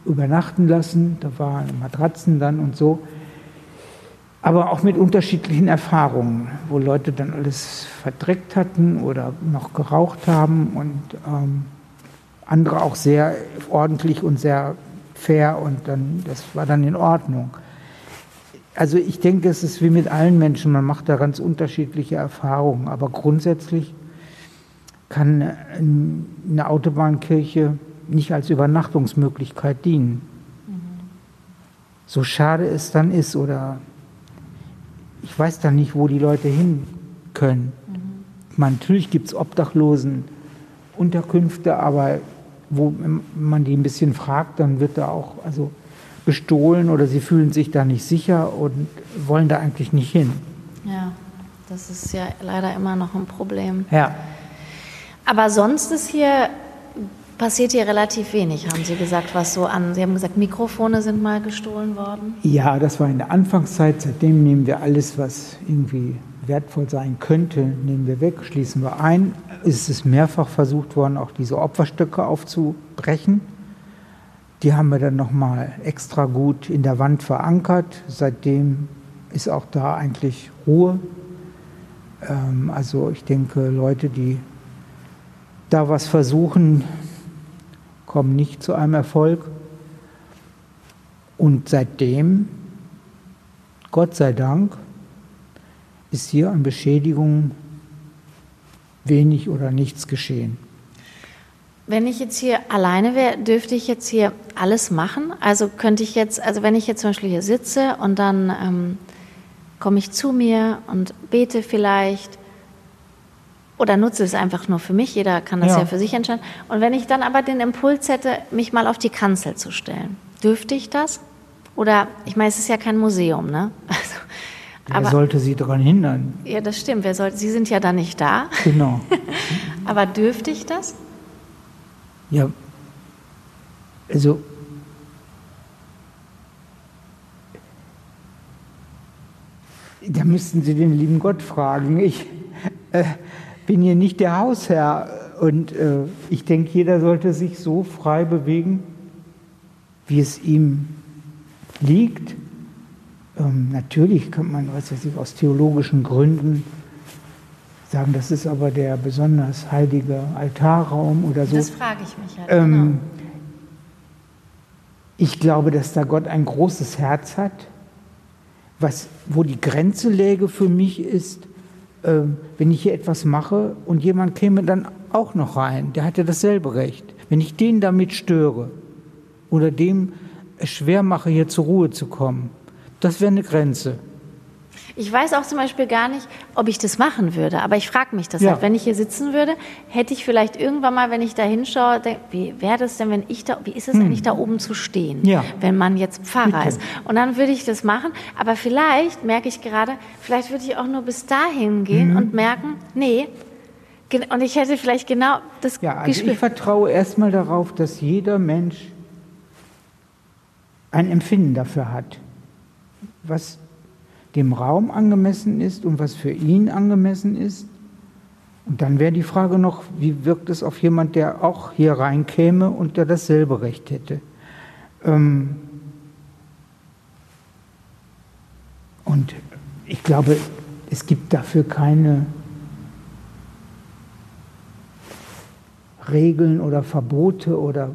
übernachten lassen. Da waren Matratzen dann und so. Aber auch mit unterschiedlichen Erfahrungen, wo Leute dann alles verdreckt hatten oder noch geraucht haben und ähm, andere auch sehr ordentlich und sehr fair und dann, das war dann in Ordnung. Also ich denke, es ist wie mit allen Menschen, man macht da ganz unterschiedliche Erfahrungen, aber grundsätzlich kann eine Autobahnkirche nicht als Übernachtungsmöglichkeit dienen. Mhm. So schade es dann ist oder ich weiß dann nicht, wo die Leute hin können. Mhm. Natürlich gibt es Obdachlosen Unterkünfte, aber wo man die ein bisschen fragt, dann wird da auch also bestohlen oder sie fühlen sich da nicht sicher und wollen da eigentlich nicht hin. Ja, das ist ja leider immer noch ein Problem. Ja. Aber sonst ist hier passiert hier relativ wenig, haben Sie gesagt, was so an. Sie haben gesagt, Mikrofone sind mal gestohlen worden. Ja, das war in der Anfangszeit. Seitdem nehmen wir alles, was irgendwie wertvoll sein könnte, nehmen wir weg, schließen wir ein. Es ist mehrfach versucht worden, auch diese Opferstöcke aufzubrechen. Die haben wir dann nochmal extra gut in der Wand verankert. Seitdem ist auch da eigentlich Ruhe. Ähm, also ich denke, Leute, die da was versuchen, kommen nicht zu einem Erfolg. Und seitdem, Gott sei Dank, ist hier an Beschädigungen wenig oder nichts geschehen. Wenn ich jetzt hier alleine wäre, dürfte ich jetzt hier alles machen? Also könnte ich jetzt, also wenn ich jetzt zum Beispiel hier sitze und dann ähm, komme ich zu mir und bete vielleicht oder nutze es einfach nur für mich, jeder kann das ja. ja für sich entscheiden. Und wenn ich dann aber den Impuls hätte, mich mal auf die Kanzel zu stellen, dürfte ich das? Oder, ich meine, es ist ja kein Museum, ne? Also, Wer aber, sollte Sie daran hindern? Ja, das stimmt. Wer sollte, Sie sind ja da nicht da. Genau. aber dürfte ich das? Ja, also da müssten Sie den lieben Gott fragen. Ich, äh, bin hier nicht der Hausherr und äh, ich denke, jeder sollte sich so frei bewegen, wie es ihm liegt. Ähm, natürlich kann man, was weiß ich, aus theologischen Gründen sagen, das ist aber der besonders heilige Altarraum oder so. Das frage ich mich halt. Ähm, genau. Ich glaube, dass da Gott ein großes Herz hat. Was, wo die Grenze läge für mich ist, äh, wenn ich hier etwas mache und jemand käme dann auch noch rein, der hatte dasselbe Recht. Wenn ich den damit störe oder dem es schwer mache, hier zur Ruhe zu kommen, das wäre eine Grenze. Ich weiß auch zum Beispiel gar nicht, ob ich das machen würde, aber ich frage mich das Ja. halt. Wenn ich hier sitzen würde, hätte ich vielleicht irgendwann mal, wenn ich da hinschaue, denk, wie wäre das denn, wenn ich da, wie ist es eigentlich da oben zu stehen, Hm. Ja. wenn man jetzt Pfarrer Bitte. ist? Und dann würde ich das machen, aber vielleicht merke ich gerade, vielleicht würde ich auch nur bis dahin gehen Mhm. und merken, nee, und ich hätte vielleicht genau das Ja, also Gespür. ich vertraue erstmal darauf, dass jeder Mensch ein Empfinden dafür hat, was dem Raum angemessen ist und was für ihn angemessen ist. Und dann wäre die Frage noch, wie wirkt es auf jemand, der auch hier reinkäme und der dasselbe Recht hätte. Ähm und ich glaube, es gibt dafür keine Regeln oder Verbote oder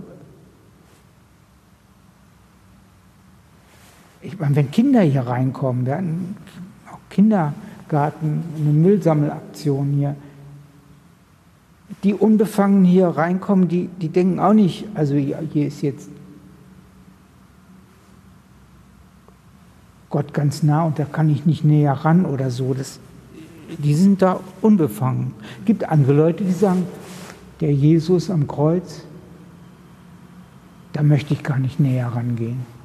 ich meine, wenn Kinder hier reinkommen, wir hatten auch Kindergarten, eine Müllsammelaktion hier, die unbefangen hier reinkommen, die, die denken auch nicht, also hier ist jetzt Gott ganz nah und da kann ich nicht näher ran oder so. Das, die sind da unbefangen. Es gibt andere Leute, die sagen, der Jesus am Kreuz, da möchte ich gar nicht näher rangehen.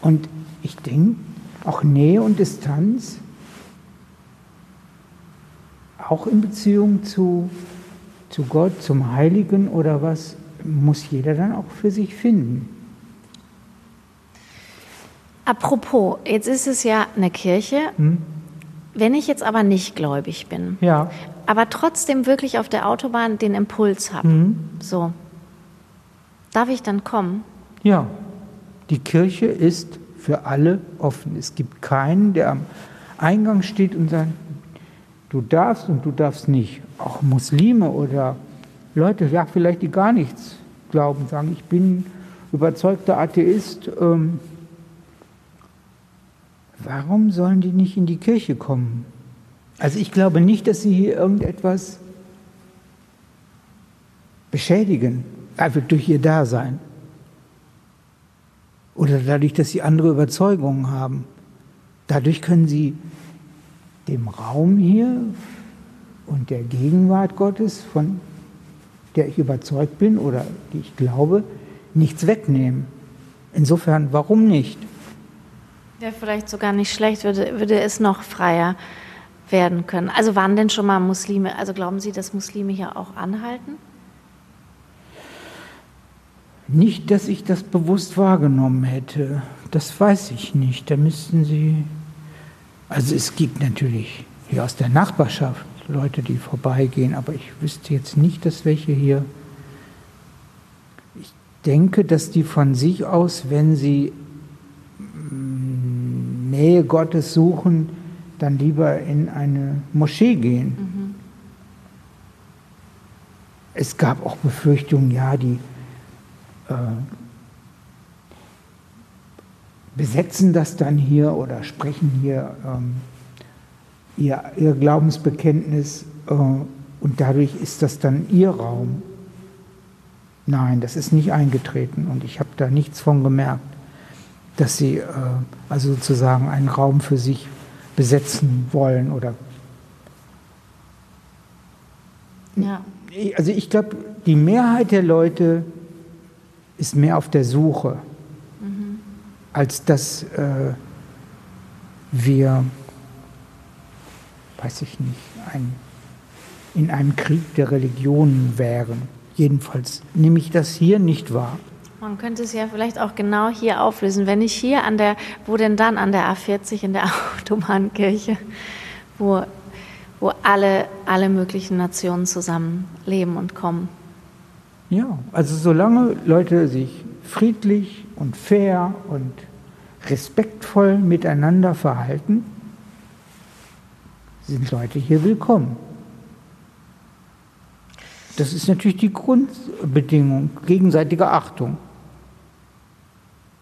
Und ich denke, auch Nähe und Distanz, auch in Beziehung zu, zu Gott, zum Heiligen oder was, muss jeder dann auch für sich finden. Apropos, jetzt ist es ja eine Kirche. Wenn ich jetzt aber nicht gläubig bin, Ja, aber trotzdem wirklich auf der Autobahn den Impuls habe, so, darf ich dann kommen? ja. Die Kirche ist für alle offen. Es gibt keinen, der am Eingang steht und sagt, du darfst und du darfst nicht. Auch Muslime oder Leute, ja, vielleicht die gar nichts glauben, sagen, ich bin überzeugter Atheist. Ähm, warum sollen die nicht in die Kirche kommen? Also ich glaube nicht, dass sie hier irgendetwas beschädigen, einfach durch ihr Dasein. Oder dadurch, dass sie andere Überzeugungen haben. Dadurch können sie dem Raum hier und der Gegenwart Gottes, von der ich überzeugt bin oder die ich glaube, nichts wegnehmen. Insofern, warum nicht? Ja, vielleicht sogar nicht schlecht, würde, würde es noch freier werden können. Also waren denn schon mal Muslime, also glauben Sie, dass Muslime hier auch anhalten? Nicht, dass ich das bewusst wahrgenommen hätte. Das weiß ich nicht. Da müssten Sie. Also es gibt natürlich hier aus der Nachbarschaft Leute, die vorbeigehen, aber ich wüsste jetzt nicht, dass welche hier. Ich denke, dass die von sich aus, wenn sie mm, Nähe Gottes suchen, dann lieber in eine Moschee gehen. Es gab auch Befürchtungen, ja, die besetzen das dann hier oder sprechen hier ähm, ihr, ihr Glaubensbekenntnis äh, und dadurch ist das dann ihr Raum. Nein, das ist nicht eingetreten und ich habe da nichts von gemerkt, dass sie äh, also sozusagen einen Raum für sich besetzen wollen oder Ja. also ich glaube, die Mehrheit der Leute ist mehr auf der Suche, als dass äh, wir, weiß ich nicht, ein, in einem Krieg der Religionen wären. Jedenfalls nehme ich das hier nicht wahr. Man könnte es ja vielleicht auch genau hier auflösen. Wenn ich hier an der, wo denn dann an der A40 in der Autobahnkirche, wo, wo alle, alle möglichen Nationen zusammen leben und kommen. Ja, also solange Leute sich friedlich und fair und respektvoll miteinander verhalten, sind Leute hier willkommen. Das ist natürlich die Grundbedingung, gegenseitige Achtung.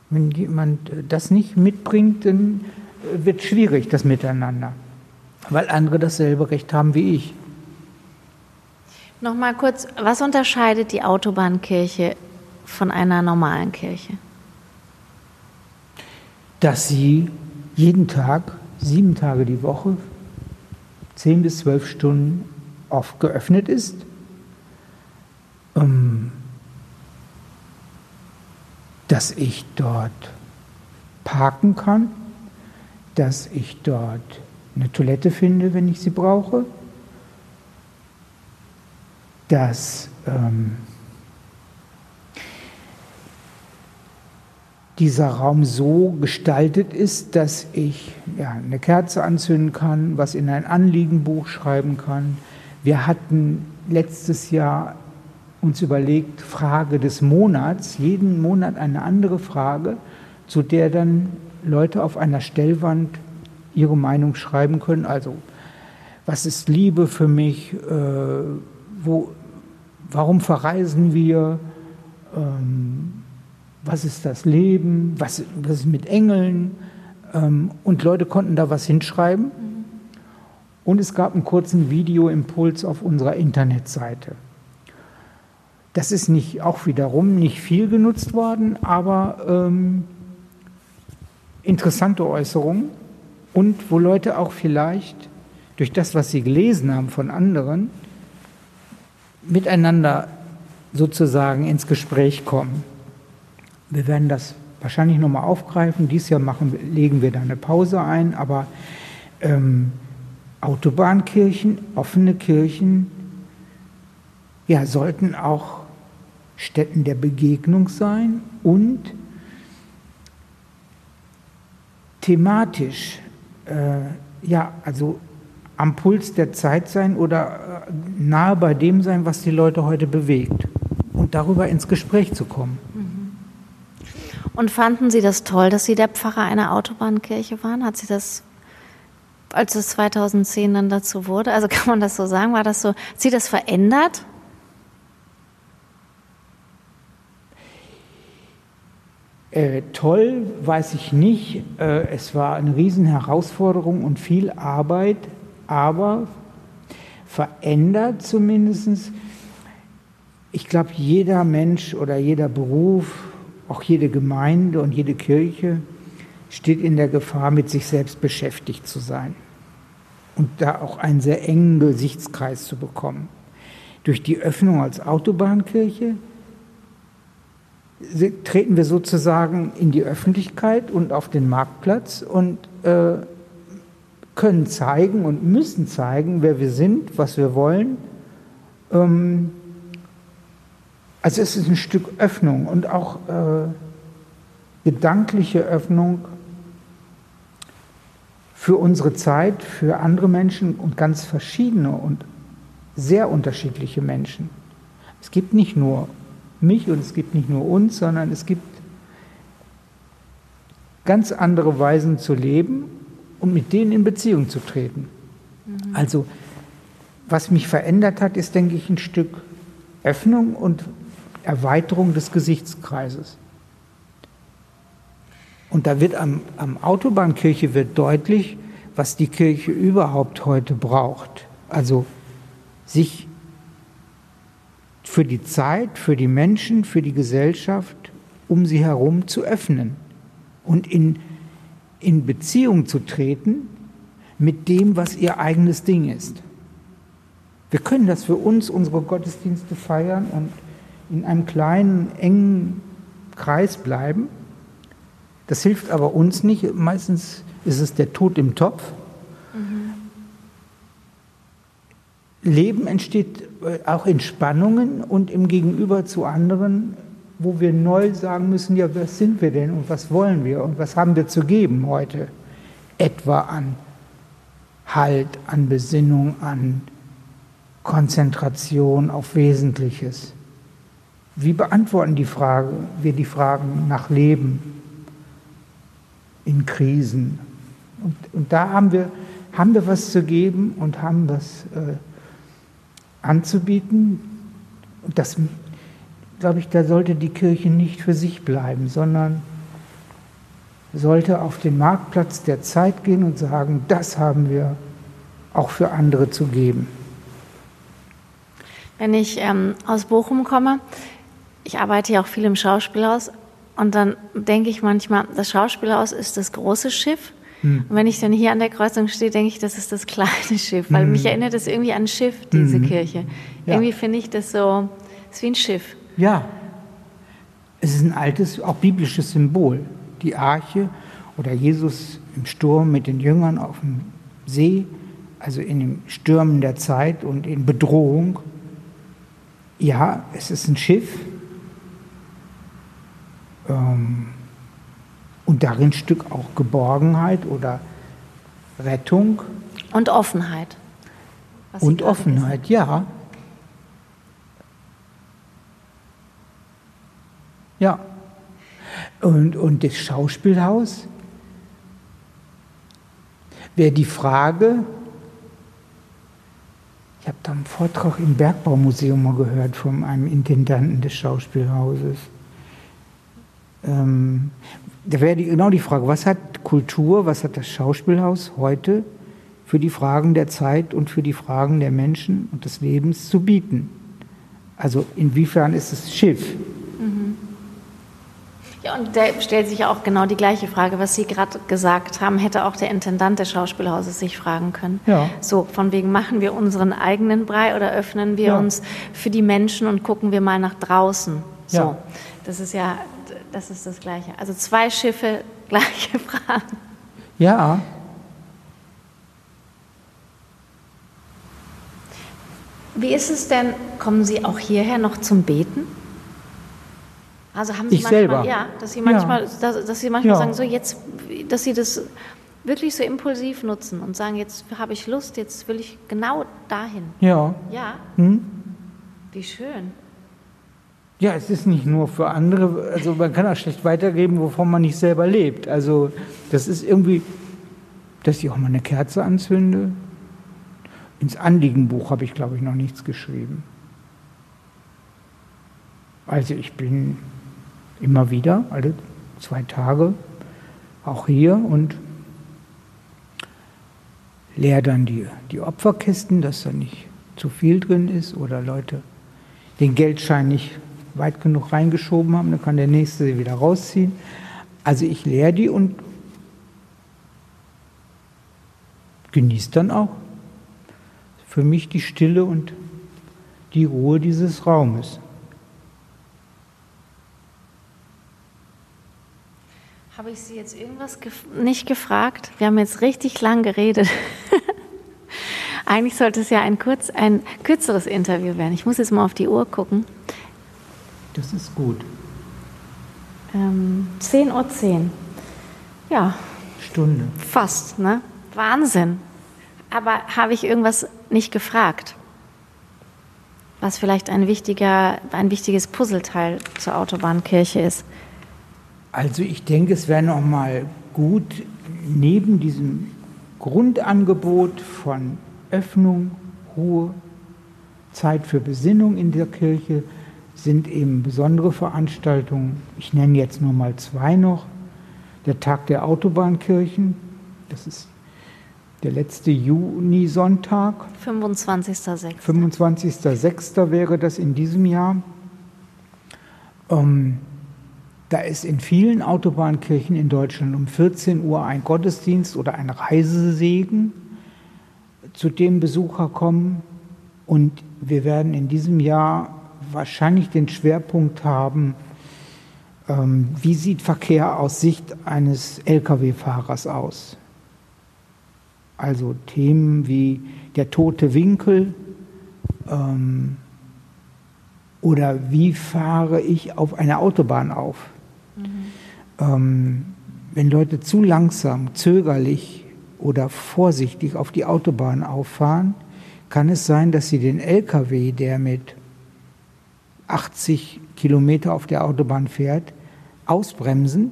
Wenn jemand das nicht mitbringt, dann wird schwierig, das Miteinander, weil andere dasselbe Recht haben wie ich. Nochmal kurz, was unterscheidet die Autobahnkirche von einer normalen Kirche? Dass sie jeden Tag, sieben Tage die Woche, zehn bis zwölf Stunden oft geöffnet ist. Ähm, dass ich dort parken kann, dass ich dort eine Toilette finde, wenn ich sie brauche, dass ähm, dieser Raum so gestaltet ist, dass ich ja, eine Kerze anzünden kann, was in ein Anliegenbuch schreiben kann. Wir hatten letztes Jahr uns überlegt, Frage des Monats, jeden Monat eine andere Frage, zu der dann Leute auf einer Stellwand ihre Meinung schreiben können. Also, was ist Liebe für mich? Äh, wo, warum verreisen wir? Ähm, was ist das Leben? Was, was ist mit Engeln? Ähm, und Leute konnten da was hinschreiben. Und es gab einen kurzen Videoimpuls auf unserer Internetseite. Das ist nicht auch wiederum nicht viel genutzt worden, aber ähm, interessante Äußerungen und wo Leute auch vielleicht durch das, was sie gelesen haben von anderen, miteinander sozusagen ins Gespräch kommen. Wir werden das wahrscheinlich nochmal aufgreifen. Dies Jahr machen, legen wir da eine Pause ein, aber ähm, Autobahnkirchen, offene Kirchen, ja, sollten auch Stätten der Begegnung sein und thematisch, äh, ja, also am Puls der Zeit sein oder äh, nahe bei dem sein, was die Leute heute bewegt und darüber ins Gespräch zu kommen. Mhm. Und fanden Sie das toll, dass Sie der Pfarrer einer Autobahnkirche waren? Hat Sie das, als es 2010 dann dazu wurde, also kann man das so sagen, war das so, hat Sie das verändert? Äh, toll weiß ich nicht. Äh, es war eine Riesenherausforderung und viel Arbeit, aber verändert zumindest. Ich glaube, jeder Mensch oder jeder Beruf, auch jede Gemeinde und jede Kirche steht in der Gefahr, mit sich selbst beschäftigt zu sein und da auch einen sehr engen Gesichtskreis zu bekommen. Durch die Öffnung als Autobahnkirche treten wir sozusagen in die Öffentlichkeit und auf den Marktplatz und äh, können zeigen und müssen zeigen, wer wir sind, was wir wollen. Ähm, also es ist ein Stück Öffnung und auch äh, gedankliche Öffnung für unsere Zeit, für andere Menschen und ganz verschiedene und sehr unterschiedliche Menschen. Es gibt nicht nur mich und es gibt nicht nur uns, sondern es gibt ganz andere Weisen zu leben und mit denen in Beziehung zu treten. Mhm. Also was mich verändert hat, ist, denke ich, ein Stück Öffnung und Erweiterung des Gesichtskreises. Und da wird am, am Autobahnkirche wird deutlich, was die Kirche überhaupt heute braucht. Also sich für die Zeit, für die Menschen, für die Gesellschaft um sie herum zu öffnen und in, in Beziehung zu treten mit dem, was ihr eigenes Ding ist. Wir können das für uns, unsere Gottesdienste feiern und in einem kleinen, engen Kreis bleiben. Das hilft aber uns nicht. Meistens ist es der Tod im Topf. Leben entsteht äh, auch in Spannungen und im Gegenüber zu anderen, wo wir neu sagen müssen, ja, was sind wir denn und was wollen wir und was haben wir zu geben heute etwa an Halt, an Besinnung, an Konzentration auf Wesentliches. Wie beantworten die Frage, wir die Fragen nach Leben in Krisen? Und, und da haben wir, haben wir was zu geben und haben was äh, anzubieten. Und das, glaube ich, da sollte die Kirche nicht für sich bleiben, sondern sollte auf den Marktplatz der Zeit gehen und sagen, das haben wir auch für andere zu geben. Wenn ich ähm, aus Bochum komme, ich arbeite ja auch viel im Schauspielhaus und dann denke ich manchmal, das Schauspielhaus ist das große Schiff. Hm. Und wenn ich dann hier an der Kreuzung stehe, denke ich, das ist das kleine Schiff, weil hm. mich erinnert das irgendwie an ein Schiff, diese hm. Kirche. Ja. Irgendwie finde ich das so, es ist wie ein Schiff. Ja, es ist ein altes, auch biblisches Symbol. Die Arche oder Jesus im Sturm mit den Jüngern auf dem See, also in den Stürmen der Zeit und in Bedrohung. Ja, es ist ein Schiff, ähm, und darin Stück auch Geborgenheit oder Rettung. Und Offenheit. Und Offenheit, ja. Ja. Und, und das Schauspielhaus wäre die Frage, ich habe da einen Vortrag im Bergbaumuseum mal gehört von einem Intendanten des Schauspielhauses ähm, da wäre genau die Frage, was hat Kultur, was hat das Schauspielhaus heute für die Fragen der Zeit und für die Fragen der Menschen und des Lebens zu bieten? Also inwiefern ist es Schiff? Mhm. Ja, und da stellt sich auch genau die gleiche Frage, was Sie gerade gesagt haben, hätte auch der Intendant des Schauspielhauses sich fragen können. Ja. So, von wegen machen wir unseren eigenen Brei oder öffnen wir ja. uns für die Menschen und gucken wir mal nach draußen. So, ja. das ist ja das ist das Gleiche. Also zwei Schiffe, gleiche Fragen. Ja. Wie ist es denn, kommen Sie auch hierher noch zum Beten? Also haben Sie ich manchmal, selber. ja, dass Sie manchmal, ja. dass, dass, Sie manchmal ja. sagen, so jetzt, dass Sie das wirklich so impulsiv nutzen und sagen, jetzt habe ich Lust, jetzt will ich genau dahin. Ja. Ja. Hm? Wie schön. Ja, es ist nicht nur für andere, also man kann auch schlecht weitergeben, wovon man nicht selber lebt. Also das ist irgendwie, dass ich auch mal eine Kerze anzünde. Ins Anliegenbuch habe ich, glaube ich, noch nichts geschrieben. Also ich bin immer wieder, alle zwei Tage, auch hier und leere dann die, die Opferkisten, dass da nicht zu viel drin ist oder Leute den Geldschein nicht weit genug reingeschoben haben, dann kann der nächste sie wieder rausziehen. Also ich leere die und genieße dann auch für mich die Stille und die Ruhe dieses Raumes. Habe ich Sie jetzt irgendwas gef nicht gefragt? Wir haben jetzt richtig lang geredet. Eigentlich sollte es ja ein, kurz, ein kürzeres Interview werden. Ich muss jetzt mal auf die Uhr gucken. Das ist gut. Ähm, 10.10 Uhr. 10. Ja. Stunde. Fast, ne? Wahnsinn. Aber habe ich irgendwas nicht gefragt? Was vielleicht ein, wichtiger, ein wichtiges Puzzleteil zur Autobahnkirche ist? Also ich denke, es wäre noch mal gut, neben diesem Grundangebot von Öffnung, Ruhe, Zeit für Besinnung in der Kirche, sind eben besondere Veranstaltungen. Ich nenne jetzt nur mal zwei noch. Der Tag der Autobahnkirchen, das ist der letzte Junisonntag. 25.06. 25.06. wäre das in diesem Jahr. Ähm, da ist in vielen Autobahnkirchen in Deutschland um 14 Uhr ein Gottesdienst oder ein Reisesegen, zu dem Besucher kommen. Und wir werden in diesem Jahr wahrscheinlich den Schwerpunkt haben, ähm, wie sieht Verkehr aus Sicht eines Lkw-Fahrers aus? Also Themen wie der tote Winkel ähm, oder wie fahre ich auf einer Autobahn auf? Mhm. Ähm, wenn Leute zu langsam, zögerlich oder vorsichtig auf die Autobahn auffahren, kann es sein, dass Sie den LKW, der mit 80 Kilometer auf der Autobahn fährt, ausbremsen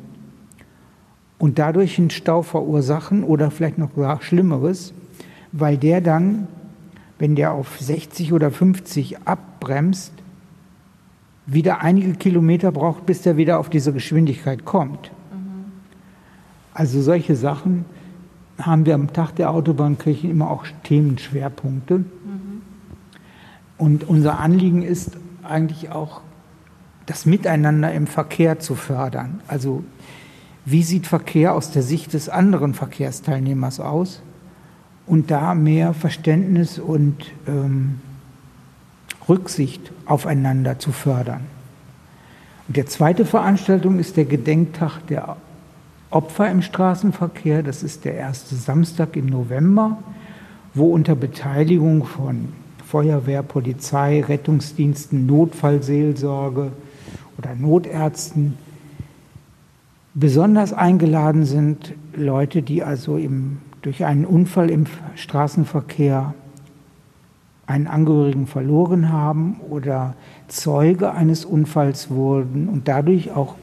und dadurch einen Stau verursachen oder vielleicht noch Schlimmeres, weil der dann, wenn der auf 60 oder 50 abbremst, wieder einige Kilometer braucht, bis der wieder auf diese Geschwindigkeit kommt. Also solche Sachen haben wir am Tag der Autobahnkirche immer auch Themenschwerpunkte. Mhm. Und unser Anliegen ist eigentlich auch, das Miteinander im Verkehr zu fördern. Also wie sieht Verkehr aus der Sicht des anderen Verkehrsteilnehmers aus? Und da mehr Verständnis und ähm, Rücksicht aufeinander zu fördern. Und der zweite Veranstaltung ist der Gedenktag der Opfer im Straßenverkehr. Das ist der erste Samstag im November, wo unter Beteiligung von Feuerwehr, Polizei, Rettungsdiensten, Notfallseelsorge oder Notärzten besonders eingeladen sind Leute, die also im, durch einen Unfall im Straßenverkehr einen Angehörigen verloren haben oder Zeuge eines Unfalls wurden und dadurch auch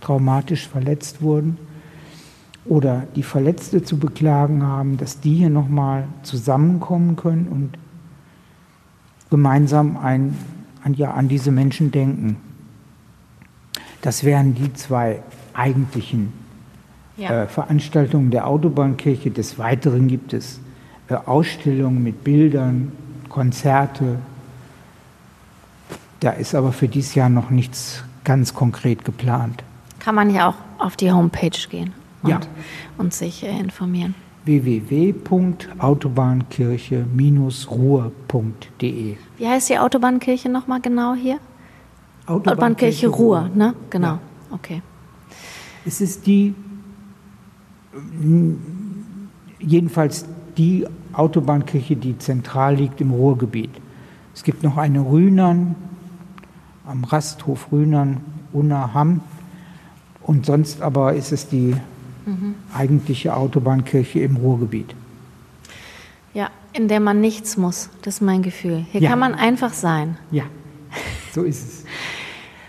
traumatisch verletzt wurden oder die Verletzte zu beklagen haben, dass die hier nochmal zusammenkommen können und gemeinsam ein, an, ja, an diese Menschen denken. Das wären die zwei eigentlichen ja. äh, Veranstaltungen der Autobahnkirche. Des Weiteren gibt es äh, Ausstellungen mit Bildern, Konzerte. Da ist aber für dieses Jahr noch nichts ganz konkret geplant. Kann man ja auch auf die Homepage gehen und, ja. und sich äh, informieren www.autobahnkirche-ruhr.de. Wie heißt die Autobahnkirche nochmal genau hier? Autobahnkirche, Autobahnkirche Ruhr, Ruhr, ne? Genau. Ja. Okay. Es ist die, jedenfalls die Autobahnkirche, die zentral liegt im Ruhrgebiet. Es gibt noch eine Rühnern am Rasthof Rühnern, Unna Und sonst aber ist es die mhm. eigentliche Autobahnkirche im Ruhrgebiet. Ja, in der man nichts muss, das ist mein Gefühl. Hier ja. kann man einfach sein. Ja, so ist es.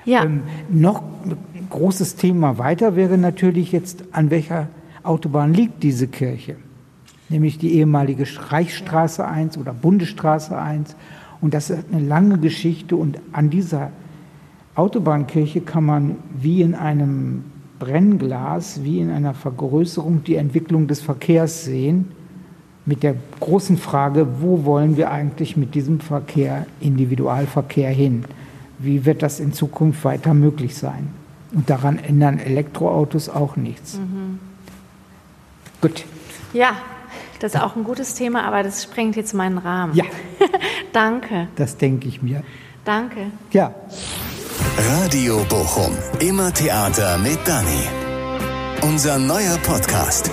ja. Ähm, noch ein großes Thema weiter wäre natürlich jetzt, an welcher Autobahn liegt diese Kirche? Nämlich die ehemalige Reichsstraße 1 oder Bundesstraße 1. Und das ist eine lange Geschichte und an dieser Autobahnkirche kann man wie in einem Brennglas wie in einer Vergrößerung die Entwicklung des Verkehrs sehen, mit der großen Frage, wo wollen wir eigentlich mit diesem Verkehr, Individualverkehr hin? Wie wird das in Zukunft weiter möglich sein? Und daran ändern Elektroautos auch nichts. Mhm. Gut. Ja, das ist auch ein gutes Thema, aber das sprengt jetzt meinen Rahmen. Ja. Danke. Das denke ich mir. Danke. Ja. Radio Bochum. Immer Theater mit Dani. Unser neuer Podcast.